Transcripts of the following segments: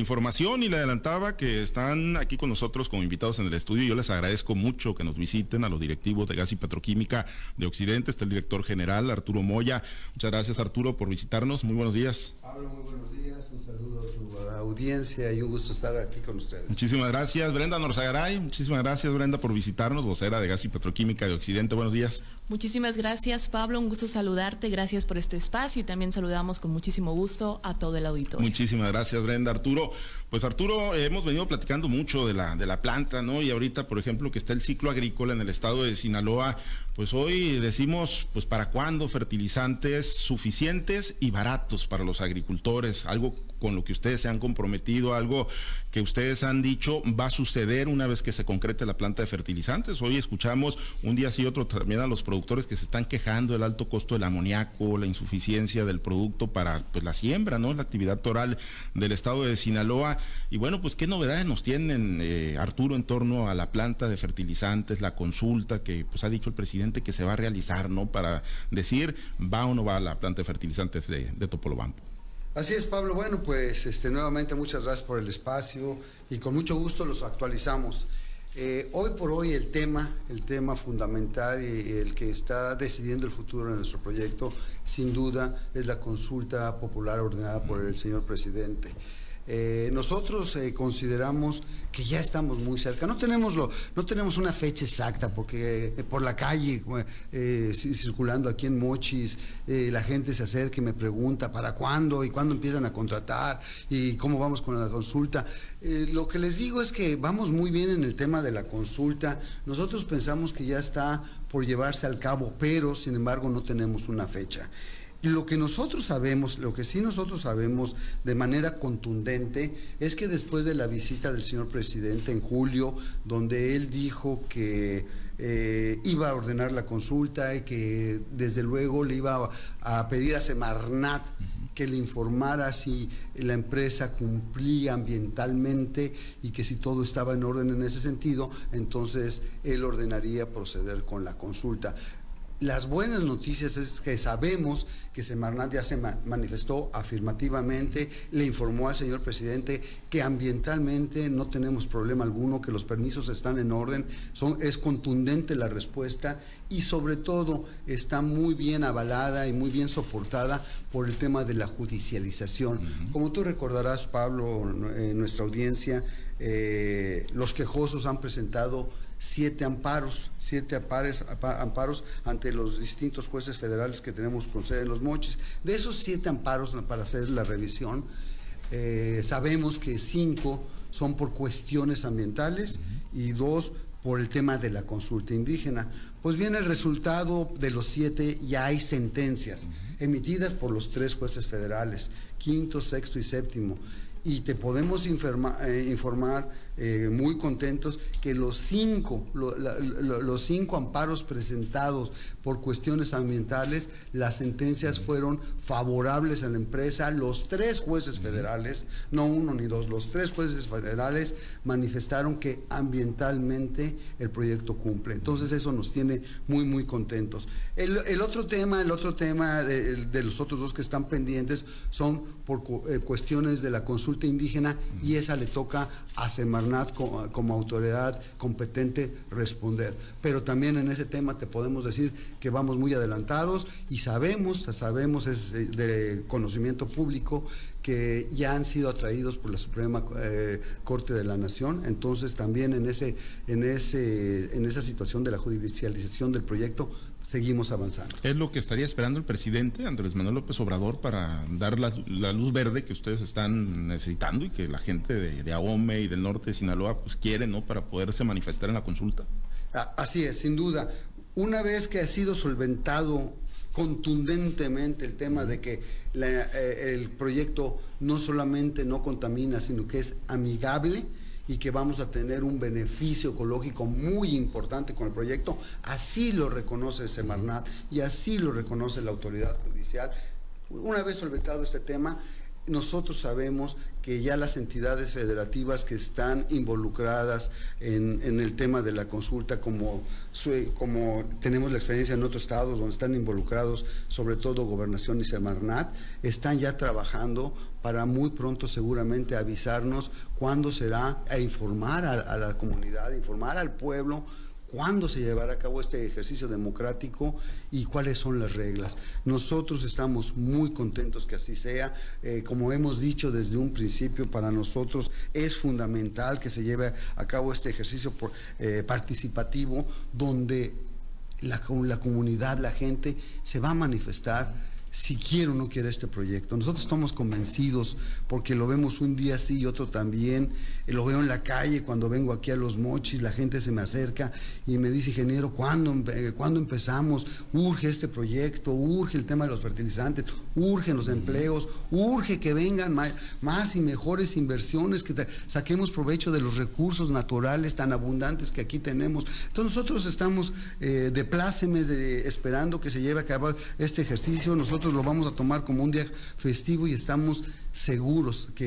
información y le adelantaba que están aquí con nosotros como invitados en el estudio. Yo les agradezco mucho que nos visiten a los directivos de Gas y Petroquímica de Occidente. Está el director general Arturo Moya. Muchas gracias Arturo por visitarnos. Muy buenos días. Pablo, muy buenos días. Un saludo a tu audiencia y un gusto estar aquí con ustedes. Muchísimas gracias. Brenda Norzagaray. Muchísimas gracias Brenda por visitarnos, vocera de Gas y Petroquímica de Occidente. Buenos días. Muchísimas gracias Pablo. Un gusto saludarte. Gracias por este espacio y también saludamos con muchísimo gusto a todo el auditorio. Muchísimas gracias Brenda. Arturo. Pues Arturo, hemos venido platicando mucho de la, de la planta, ¿no? Y ahorita, por ejemplo, que está el ciclo agrícola en el estado de Sinaloa, pues hoy decimos, pues para cuándo fertilizantes suficientes y baratos para los agricultores, algo con lo que ustedes se han comprometido, algo que ustedes han dicho va a suceder una vez que se concrete la planta de fertilizantes. Hoy escuchamos un día sí otro también a los productores que se están quejando del alto costo del amoníaco, la insuficiencia del producto para pues la siembra, ¿no? La actividad toral del estado de Sinaloa. Y bueno, pues qué novedades nos tienen, eh, Arturo, en torno a la planta de fertilizantes, la consulta que pues ha dicho el presidente que se va a realizar, ¿no? Para decir va o no va la planta de fertilizantes de, de Topolobampo. Así es, Pablo. Bueno, pues este, nuevamente muchas gracias por el espacio y con mucho gusto los actualizamos. Eh, hoy por hoy el tema, el tema fundamental y el que está decidiendo el futuro de nuestro proyecto, sin duda, es la consulta popular ordenada por el señor presidente. Eh, nosotros eh, consideramos que ya estamos muy cerca. No tenemos, lo, no tenemos una fecha exacta, porque eh, por la calle, circulando aquí en Mochis, la gente se acerca y me pregunta para cuándo y cuándo empiezan a contratar y cómo vamos con la consulta. lo que les digo es que vamos muy bien en el tema de la consulta. Nosotros pensamos que ya está por llevarse al cabo, pero sin embargo no tenemos una fecha. Lo que nosotros sabemos, lo que sí nosotros sabemos de manera contundente es que después de la visita del señor presidente en julio, donde él dijo que eh, iba a ordenar la consulta y que desde luego le iba a, pedir a Semarnat que le informara si la empresa cumplía ambientalmente y que si todo estaba en orden en ese sentido, entonces él ordenaría proceder con la consulta. Las buenas noticias es que sabemos que Semarnat ya se manifestó afirmativamente, le informó al señor presidente que ambientalmente no tenemos problema alguno, que los permisos están en orden, son, es contundente la respuesta y sobre todo está muy bien avalada y muy bien soportada por el tema de la judicialización. Como tú recordarás, Pablo, en nuestra audiencia, eh, los quejosos han presentado siete amparos, siete amparos ante los distintos jueces federales que tenemos con sede en los mochis. De esos siete amparos para hacer la revisión, eh, sabemos que cinco son por cuestiones ambientales y dos por el tema de la consulta indígena. Pues bien, el resultado de los siete ya hay sentencias emitidas por los tres jueces federales, quinto, sexto y séptimo y te podemos eh, informar eh, muy contentos que los cinco, los cinco amparos presentados por cuestiones ambientales, las sentencias fueron favorables a la empresa. Los tres jueces federales, no uno ni dos, los tres jueces federales manifestaron que ambientalmente el proyecto cumple. Entonces eso nos tiene muy, muy contentos. El, otro tema, el otro tema de, los otros dos que están pendientes son por eh, cuestiones de la consulta indígena y esa le toca a Como, autoridad competente responder. Pero también en ese tema te podemos decir que vamos muy adelantados y sabemos, sabemos es de conocimiento público que ya han sido atraídos por la Suprema eh, Corte de la Nación. Entonces también en ese, en ese, en esa situación de la judicialización del proyecto seguimos avanzando. Es lo que estaría esperando el presidente Andrés Manuel López Obrador para dar la, luz verde que ustedes están necesitando y que la gente de, de Ahome y del norte de Sinaloa pues quiere, ¿no? Para poderse manifestar en la consulta. Así es, sin duda. Una vez que ha sido solventado contundentemente el tema de que eh, el proyecto no solamente no contamina, sino que es amigable y que vamos a tener un beneficio ecológico muy importante con el proyecto. Así lo reconoce el Semarnat y así lo reconoce la autoridad judicial. Una vez solventado este tema, nosotros sabemos que ya las entidades federativas que están involucradas en, el tema de la consulta, como, tenemos la experiencia en otros estados donde están involucrados, sobre todo Gobernación y Semarnat, están ya trabajando para muy pronto seguramente avisarnos cuándo será, a informar a la comunidad, informar al pueblo cuándo se llevará a cabo este ejercicio democrático y cuáles son las reglas. Nosotros estamos muy contentos que así sea. Eh, como hemos dicho desde un principio, para nosotros es fundamental que se lleve a cabo este ejercicio eh, participativo donde la, la comunidad, la gente se va a manifestar si quiere o no quiere este proyecto. Nosotros estamos convencidos porque lo vemos un día sí y otro también. Eh, lo veo en la calle cuando vengo aquí a Los Mochis, la gente se me acerca y me dice, ingeniero, ¿cuándo, ¿cuándo empezamos? Urge este proyecto, urge el tema de los fertilizantes, urgen los empleos, urge que vengan más, y mejores inversiones, que saquemos provecho de los recursos naturales tan abundantes que aquí tenemos. Entonces nosotros estamos eh, de plácemes, de, esperando que se lleve a cabo este ejercicio. Nosotros lo vamos a tomar como un día festivo y estamos seguros que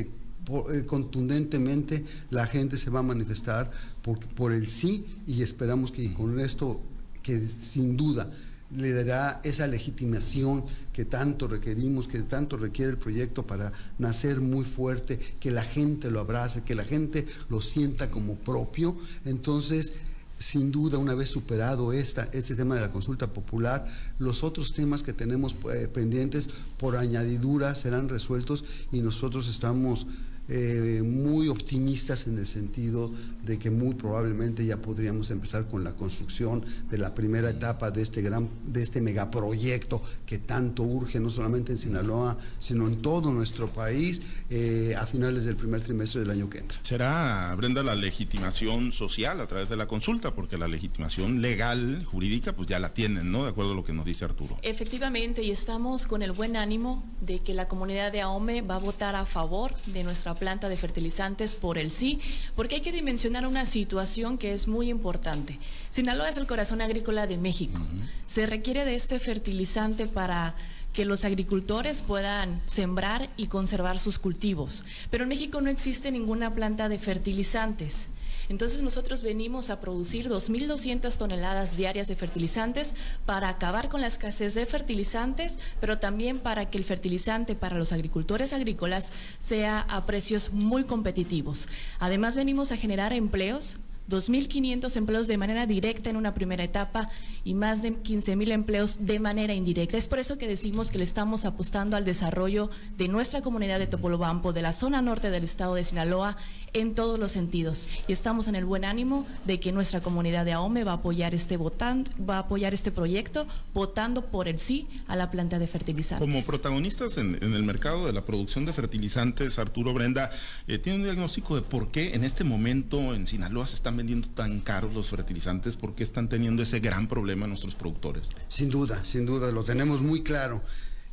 eh, contundentemente la gente se va a manifestar por, por el sí y esperamos que con esto, que sin duda le dará esa legitimación que tanto requerimos, que tanto requiere el proyecto para nacer muy fuerte, que la gente lo abrace, que la gente lo sienta como propio. Entonces, sin duda, una vez superado esta, este tema de la consulta popular, los otros temas que tenemos eh, pendientes por añadidura serán resueltos y nosotros estamos eh, muy optimistas en el sentido de que muy probablemente ya podríamos empezar con la construcción de la primera etapa de este gran, de este megaproyecto que tanto urge, no solamente en Sinaloa, sino en todo nuestro país, eh, a finales del primer trimestre del año que entra. ¿Será, Brenda, la legitimación social a través de la consulta? Porque la legitimación legal, jurídica, pues ya la tienen, ¿no? De acuerdo a lo que nos dice Arturo. Efectivamente, y estamos con el buen ánimo de que la comunidad de AOME va a votar a favor de nuestra planta de fertilizantes por el sí, porque hay que dimensionar una situación que es muy importante. Sinaloa es el corazón agrícola de México. Se requiere de este fertilizante para que los agricultores puedan sembrar y conservar sus cultivos. Pero en México no existe ninguna planta de fertilizantes. Entonces nosotros venimos a producir 2.200 toneladas diarias de fertilizantes para acabar con la escasez de fertilizantes, pero también para que el fertilizante para los agricultores agrícolas sea a precios muy competitivos. Además venimos a generar empleos 2.500 empleos de manera directa en una primera etapa y más de 15.000 empleos de manera indirecta. Es por eso que decimos que le estamos apostando al desarrollo de nuestra comunidad de Topolobampo, de la zona norte del estado de Sinaloa, en todos los sentidos. Y estamos en el buen ánimo de que nuestra comunidad de AOME va a apoyar este votando, va a apoyar este proyecto votando por el sí a la planta de fertilizantes. Como protagonistas en, el mercado de la producción de fertilizantes, Arturo Brenda, eh, tiene un diagnóstico de por qué en este momento en Sinaloa se están vendiendo tan caros los fertilizantes, por qué están teniendo ese gran problema nuestros productores. Sin duda, sin duda, lo tenemos muy claro.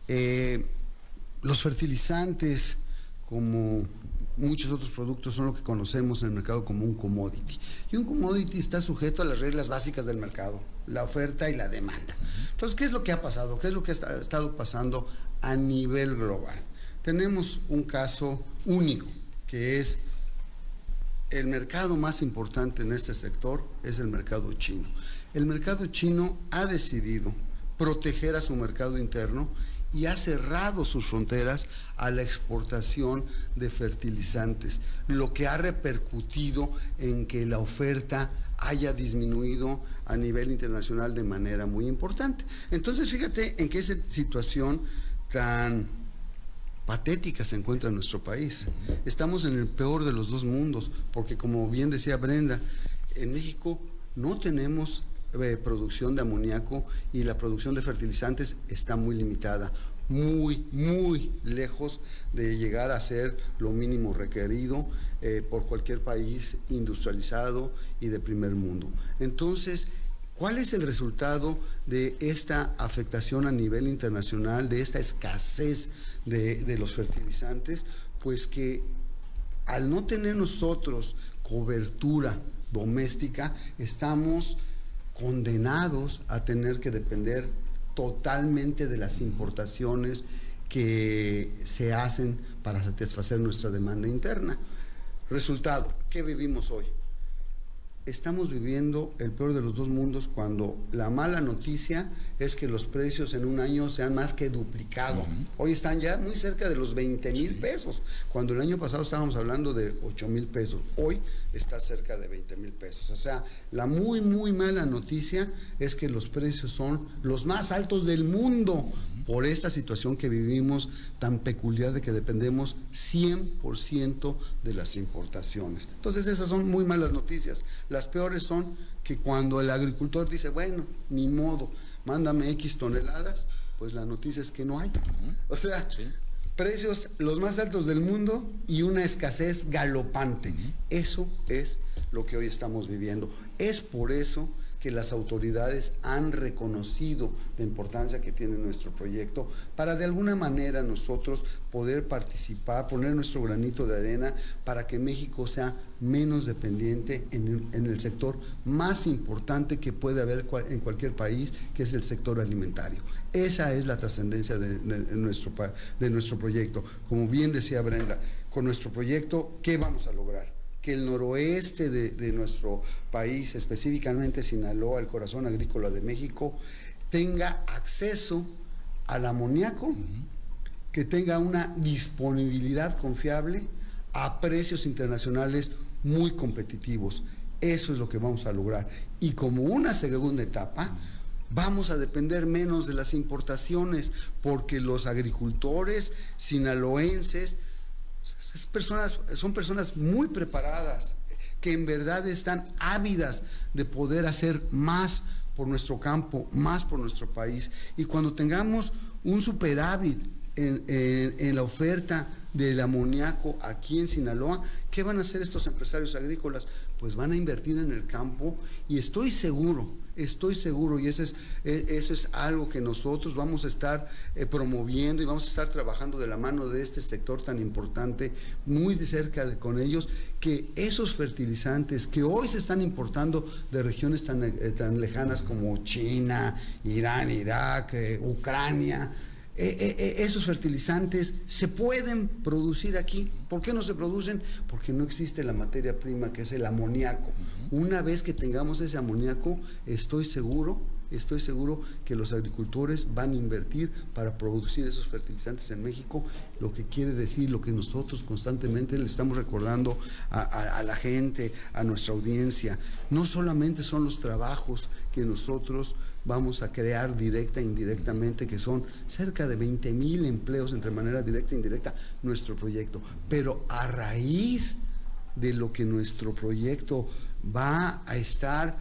Eh, los fertilizantes, como muchos otros productos son lo que conocemos en el mercado como un commodity. Y un commodity está sujeto a las reglas básicas del mercado, la oferta y la demanda. Entonces, ¿qué es lo que ha pasado? ¿Qué es lo que ha estado pasando a nivel global? Tenemos un caso único, que es el mercado más importante en este sector, es el mercado chino. El mercado chino ha decidido proteger a su mercado interno y ha cerrado sus fronteras a la exportación de fertilizantes, lo que ha repercutido en que la oferta haya disminuido a nivel internacional de manera muy importante. Entonces, fíjate en qué situación tan patética se encuentra nuestro país. Estamos en el peor de los dos mundos, porque como bien decía Brenda, en México no tenemos eh, producción de amoníaco y la producción de fertilizantes está muy limitada, muy, muy lejos de llegar a ser lo mínimo requerido eh, por cualquier país industrializado y de primer mundo. Entonces, ¿cuál es el resultado de esta afectación a nivel internacional, de esta escasez de, de los fertilizantes? Pues que al no tener nosotros cobertura doméstica, estamos condenados a tener que depender totalmente de las importaciones que se hacen para satisfacer nuestra demanda interna. Resultado, ¿qué vivimos hoy? Estamos viviendo el peor de los dos mundos cuando la mala noticia es que los precios en un año se han más que duplicado. Hoy están ya muy cerca de los 20 mil pesos, cuando el año pasado estábamos hablando de 8 mil pesos. Hoy está cerca de 20 mil pesos. O sea, la muy, muy mala noticia es que los precios son los más altos del mundo por esta situación que vivimos tan peculiar de que dependemos 100% de las importaciones. Entonces esas son muy malas noticias. Las peores son que cuando el agricultor dice, bueno, ni modo, mándame X toneladas, pues la noticia es que no hay. O sea, precios los más altos del mundo y una escasez galopante. Eso es lo que hoy estamos viviendo. Es por eso que las autoridades han reconocido la importancia que tiene nuestro proyecto para de alguna manera nosotros poder participar, poner nuestro granito de arena para que México sea menos dependiente en el, sector más importante que puede haber en cualquier país, que es el sector alimentario. Esa es la trascendencia de, nuestro, de nuestro proyecto. Como bien decía Brenda, con nuestro proyecto, ¿qué vamos a lograr? Que el noroeste de, nuestro país, específicamente Sinaloa, el corazón agrícola de México, tenga acceso al amoníaco, que tenga una disponibilidad confiable a precios internacionales muy competitivos. Eso es lo que vamos a lograr. Y como una segunda etapa, vamos a depender menos de las importaciones, porque los agricultores sinaloenses personas, son personas muy preparadas, que en verdad están ávidas de poder hacer más por nuestro campo, más por nuestro país. Y cuando tengamos un superávit en, en la oferta del amoníaco aquí en Sinaloa, ¿qué van a hacer estos empresarios agrícolas? Pues van a invertir en el campo y estoy seguro, estoy seguro, y eso es, e, eso es algo que nosotros vamos a estar eh, promoviendo y vamos a estar trabajando de la mano de este sector tan importante, muy de cerca con ellos, que esos fertilizantes que hoy se están importando de regiones tan, eh, tan lejanas como China, Irán, Irak, eh, Ucrania, eh, eh, eh, esos fertilizantes se pueden producir aquí. ¿Por qué no se producen? Porque no existe la materia prima que es el amoníaco. Una vez que tengamos ese amoníaco, estoy seguro, estoy seguro que los agricultores van a invertir para producir esos fertilizantes en México, lo que quiere decir lo que nosotros constantemente le estamos recordando a la gente, a nuestra audiencia. No solamente son los trabajos que nosotros vamos a crear directa e indirectamente, que son cerca de 20 mil empleos entre manera directa e indirecta, nuestro proyecto. Pero a raíz de lo que nuestro proyecto va a estar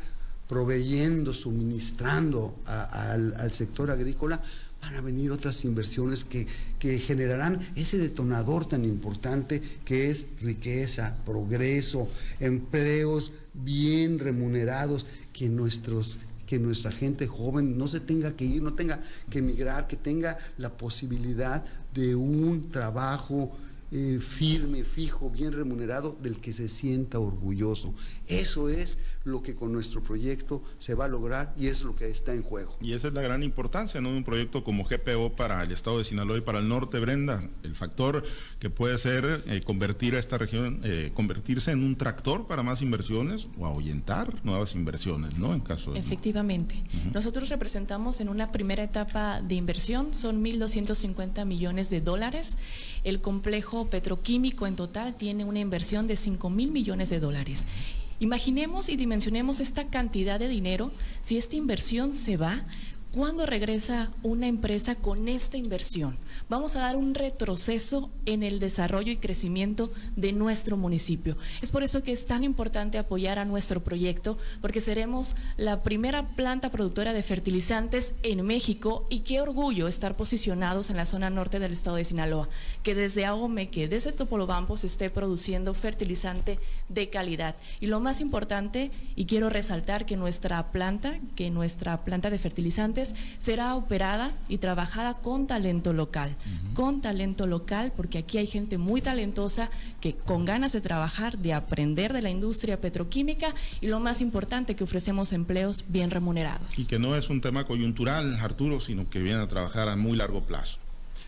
proveyendo, suministrando al, sector agrícola, van a venir otras inversiones que, que, generarán ese detonador tan importante que es riqueza, progreso, empleos bien remunerados que nuestros que nuestra gente joven no se tenga que ir, no tenga que emigrar, que tenga la posibilidad de un trabajo eh, firme, fijo, bien remunerado, del que se sienta orgulloso. Eso es lo que con nuestro proyecto se va a lograr y es lo que está en juego. Y esa es la gran importancia, ¿no? De un proyecto como GPO para el estado de Sinaloa y para el norte, Brenda. El factor que puede ser eh, convertir a esta región, eh, convertirse en un tractor para más inversiones o ahuyentar nuevas inversiones, ¿no? En caso de. Efectivamente. Nosotros representamos en una primera etapa de inversión, son 1.250 millones de dólares. El complejo petroquímico en total tiene una inversión de 5 mil millones de dólares. Imaginemos y dimensionemos esta cantidad de dinero, si esta inversión se va, ¿Cuándo regresa una empresa con esta inversión? Vamos a dar un retroceso en el desarrollo y crecimiento de nuestro municipio. Es por eso que es tan importante apoyar a nuestro proyecto, porque seremos la primera planta productora de fertilizantes en México y qué orgullo estar posicionados en la zona norte del estado de Sinaloa, que desde Ahome, que desde Topolobampo se esté produciendo fertilizante de calidad. Y lo más importante, y quiero resaltar que nuestra planta, que nuestra planta de fertilizantes será operada y trabajada con talento local, con talento local, porque aquí hay gente muy talentosa que con ganas de trabajar, de aprender de la industria petroquímica y lo más importante que ofrecemos empleos bien remunerados. Y que no es un tema coyuntural, Arturo, sino que viene a trabajar a muy largo plazo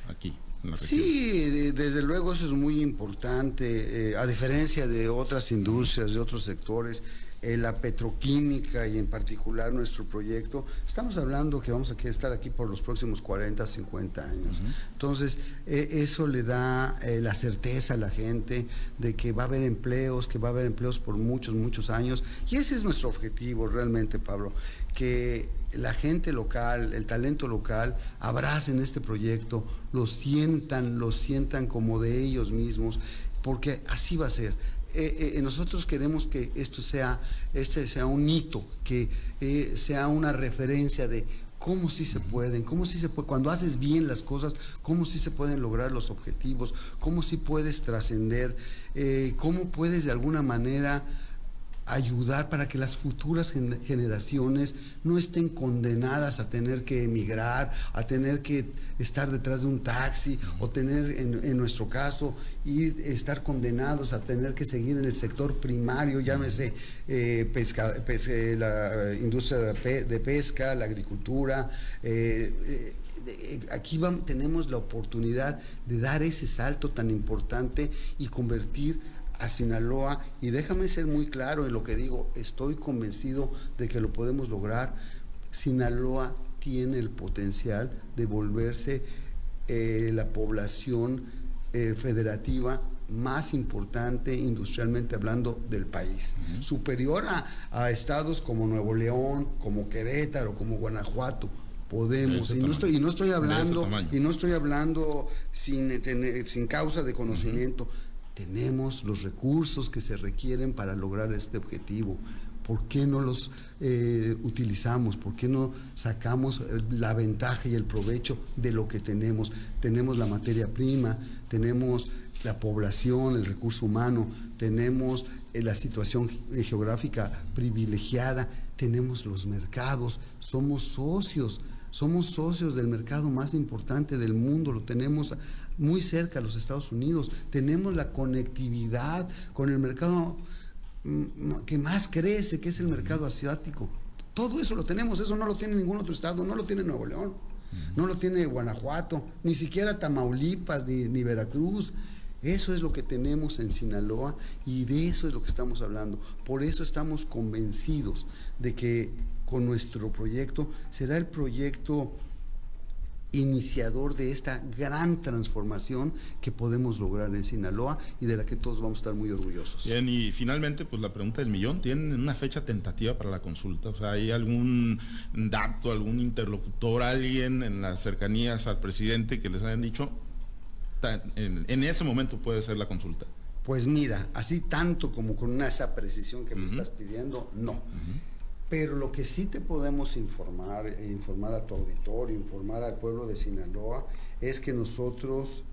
aquí. Sí, desde luego eso es muy importante, eh, a diferencia de otras industrias, de otros sectores. Eh, la petroquímica y en particular nuestro proyecto, estamos hablando que vamos a estar aquí por los próximos 40, 50 años. Entonces, eh, eso le da eh, la certeza a la gente de que va a haber empleos, que va a haber empleos por muchos, muchos años. Y ese es nuestro objetivo realmente, Pablo, que la gente local, el talento local, abracen este proyecto, lo sientan, lo sientan como de ellos mismos, porque así va a ser eh, eh, nosotros queremos que esto sea, este sea un hito, que eh, sea una referencia de cómo sí se pueden, cómo sí se puede, cuando haces bien las cosas, cómo sí se pueden lograr los objetivos, cómo sí puedes trascender, cómo puedes de alguna manera ayudar para que las futuras generaciones no estén condenadas a tener que emigrar, a tener que estar detrás de un taxi o tener, en, nuestro caso, ir, estar condenados a tener que seguir en el sector primario, llámese eh, pesca, eh, la industria de, pesca, la agricultura. Eh, aquí tenemos la oportunidad de dar ese salto tan importante y convertir a Sinaloa y déjame ser muy claro en lo que digo, estoy convencido de que lo podemos lograr. Sinaloa tiene el potencial de volverse eh, la población eh, federativa más importante industrialmente hablando del país, superior a, estados como Nuevo León, como Querétaro, como Guanajuato. Podemos, y no, estoy, y no estoy hablando, y no estoy hablando sin, sin causa de conocimiento, tenemos los recursos que se requieren para lograr este objetivo. ¿Por qué no los eh, utilizamos? ¿Por qué no sacamos la ventaja y el provecho de lo que tenemos? Tenemos la materia prima, tenemos la población, el recurso humano, tenemos eh, la situación geográfica privilegiada, tenemos los mercados, somos socios, somos socios del mercado más importante del mundo, lo tenemos muy cerca a los Estados Unidos, tenemos la conectividad con el mercado mm, que más crece, que es el mercado asiático. Todo eso lo tenemos, eso no lo tiene ningún otro estado, no lo tiene Nuevo León, no lo tiene Guanajuato, ni siquiera Tamaulipas, ni, ni Veracruz. Eso es lo que tenemos en Sinaloa y de eso es lo que estamos hablando. Por eso estamos convencidos de que con nuestro proyecto será el proyecto iniciador de esta gran transformación que podemos lograr en Sinaloa y de la que todos vamos a estar muy orgullosos. Bien, y finalmente, pues la pregunta del millón, ¿tienen una fecha tentativa para la consulta? O sea, ¿hay algún dato, algún interlocutor, alguien en las cercanías al presidente que les hayan dicho, en, ese momento puede ser la consulta? Pues mira, así tanto como con esa precisión que me estás pidiendo, no. Pero lo que sí te podemos informar, informar a tu auditorio, informar al pueblo de Sinaloa, es que nosotros,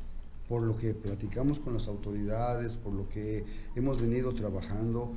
por lo que platicamos con las autoridades, por lo que hemos venido trabajando,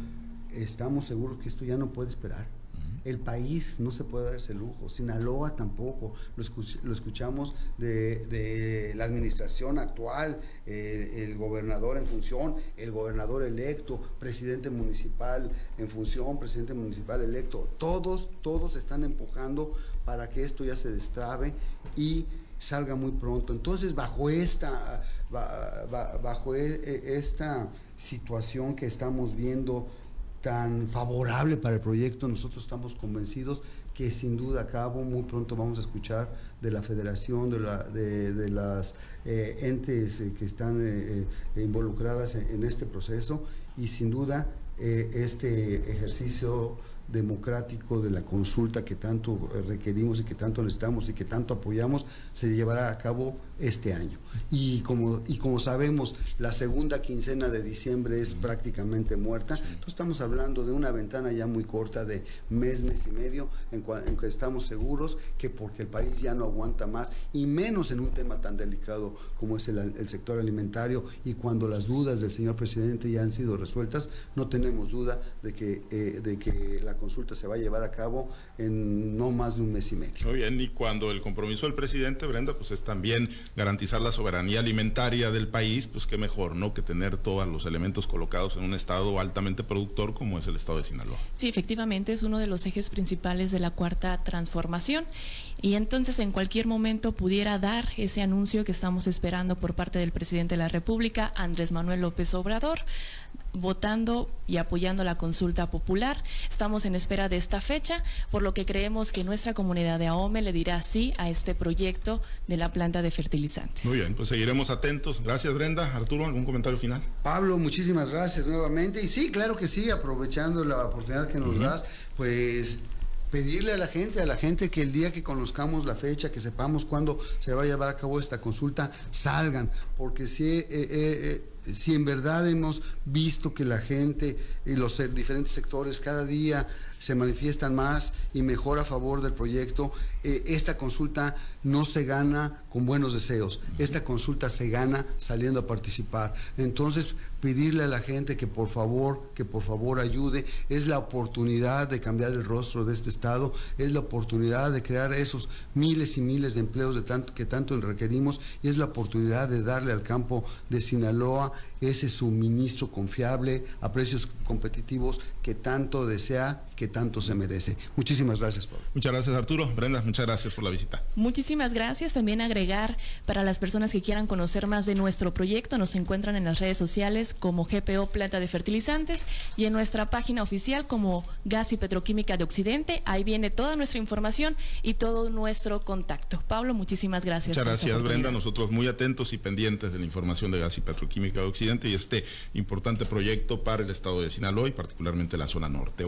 estamos seguros que esto ya no puede esperar el país no se puede dar ese lujo, Sinaloa tampoco, lo, escuchamos de, la administración actual, el gobernador en función, el gobernador electo, presidente municipal en función, presidente municipal electo, todos, todos están empujando para que esto ya se destrabe y salga muy pronto. Entonces, bajo esta, bajo e, e, esta situación que estamos viendo, tan favorable para el proyecto, nosotros estamos convencidos que sin duda a cabo muy pronto vamos a escuchar de la federación, de, la, de, las eh, entes eh, que están eh, involucradas en, este proceso y sin duda este ejercicio democrático de la consulta que tanto requerimos y que tanto necesitamos y que tanto apoyamos se llevará a cabo este año. Y como, y como sabemos, la segunda quincena de diciembre es prácticamente muerta, entonces estamos hablando de una ventana ya muy corta de mes, mes y medio, en, en que estamos seguros que porque el país ya no aguanta más, y menos en un tema tan delicado como es el, sector alimentario, y cuando las dudas del señor presidente ya han sido resueltas, no tenemos duda de que, eh, de que la consulta se va a llevar a cabo en no más de un mes y medio. Muy bien, y cuando el compromiso del presidente, Brenda, pues es también garantizar la soberanía alimentaria del país, pues qué mejor, ¿no? Que tener todos los elementos colocados en un estado altamente productor como es el estado de Sinaloa. Sí, efectivamente es uno de los ejes principales de la cuarta transformación y entonces en cualquier momento pudiera dar ese anuncio que estamos esperando por parte del presidente de la República, Andrés Manuel López Obrador, votando y apoyando la consulta popular. Estamos en espera de esta fecha, por lo que creemos que nuestra comunidad de AOME le dirá sí a este proyecto de la planta de fertilizantes. Muy bien, pues seguiremos atentos. Gracias, Brenda. Arturo, ¿algún comentario final? Pablo, muchísimas gracias nuevamente. Y sí, claro que sí, aprovechando la oportunidad que nos das, pues pedirle a la gente, a la gente que el día que conozcamos la fecha, que sepamos cuándo se va a llevar a cabo esta consulta, salgan, porque si, eh, eh, eh, si en verdad hemos visto que la gente y los diferentes sectores cada día se manifiestan más y mejor a favor del proyecto, esta consulta no se gana con buenos deseos, esta consulta se gana saliendo a participar. Entonces, pedirle a la gente que por favor, que por favor ayude, es la oportunidad de cambiar el rostro de este Estado, es la oportunidad de crear esos miles y miles de empleos de tanto, que tanto requerimos y es la oportunidad de darle al campo de Sinaloa ese suministro confiable a precios competitivos que tanto desea, que tanto se merece. Muchísimas gracias, Pablo. Muchas gracias, Arturo. Brenda, muchas gracias por la visita. Muchísimas gracias. También agregar para las personas que quieran conocer más de nuestro proyecto, nos encuentran en las redes sociales como GPO Planta de Fertilizantes y en nuestra página oficial como Gas y Petroquímica de Occidente. Ahí viene toda nuestra información y todo nuestro contacto. Pablo, muchísimas gracias. Muchas gracias, Brenda. Nosotros muy atentos y pendientes de la información de Gas y Petroquímica de Occidente y este importante proyecto para el estado de Sinaloa y particularmente la zona norte.